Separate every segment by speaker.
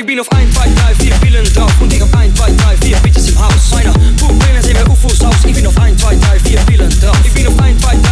Speaker 1: Ich bin auf 1, 2, 3, 4 Pillen drauf und ich hab 1, 2, 3, 4 Bitches im Haus. Meiner Pupillen sehen wir UFOs aus. Ich bin auf 1, 2, 3, 4 Pillen drauf. Ich bin auf 1, 2, 3,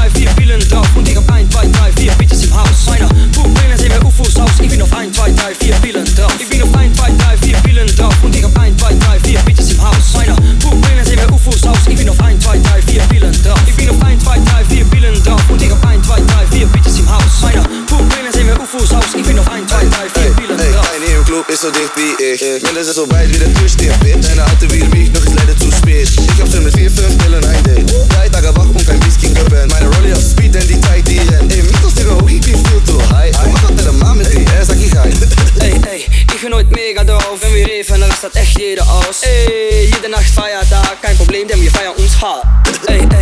Speaker 2: so dicht wie ich. Mindestens so weit wie der Türsteher, bitch. Deine alte will mich, doch ist leider zu spät. Ich hab schon mit 4, 5 Pillen ein Date. Drei Tage wach und kein Whisky gönnen. Meine Rolli auf Speed, denn die Zeit die rennt. Ey, Mikros, Digga, oh, ich bin viel zu high. Mach doch deine Mama mit er sag ich hi.
Speaker 1: Ey, ey, ich bin nooit mega drauf. Wenn wir reven, dann rastet echt jeder aus. Ey, jede Nacht Feiertag, kein Problem, denn wir feiern uns hart. Ey, ey,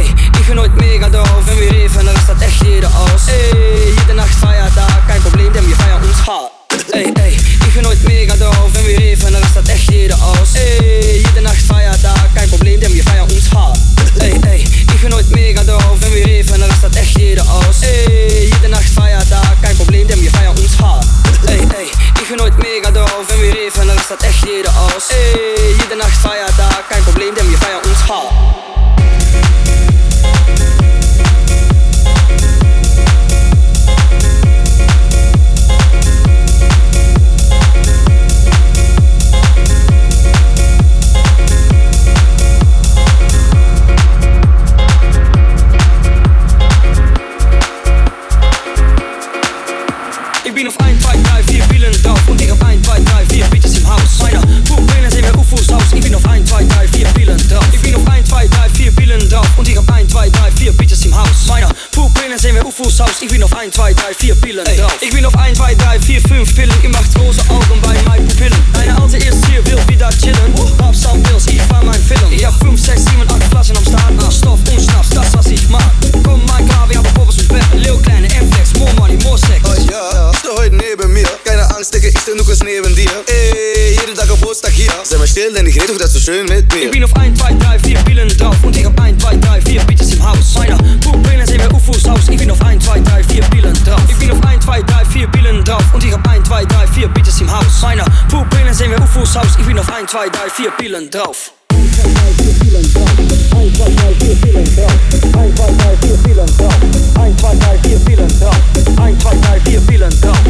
Speaker 1: drauf. Wenn wir reven, dann rastet echt jeder aus. Ey, jede Nacht sehen wir UFOs aus. Ich bin auf 1, 2, 3, 4 Pillen drauf. Ich bin auf 1, 2, 3, 4, 5 Pillen. Ihr macht große Augen bei meinen Pupillen. Deine alte ist hier, will wieder chillen. Hab Soundbills, ich fahr mein Film. Ich hab 5, 6, 7, 8 Flaschen am Start. Ah, Stoff und Schnaps, das was ich mag. Komm mal klar, wir haben Poppers und Bett. Lil Kleine, F-Flex, more money, more sex.
Speaker 2: Oh ja, bist du heute neben mir? Keine Angst, Digga, ich steh nur kurz neben dir. Ey, jede Tag Geburtstag hier. Sei mal still, denn ich red doch das so schön mit mir.
Speaker 1: Ich bin auf 1, 2, 3, 4 Pillen drauf raus. Ich bin auf 1, 2, 3, 4 Pillen drauf. 1, 2, 3, 4 Pillen drauf. 1, 2, 3, 4 Pillen drauf. 1, 2, 3, 4 Pillen drauf. 1, 2, 3, 4 Pillen drauf. 1, 2, 3, 4 Pillen drauf.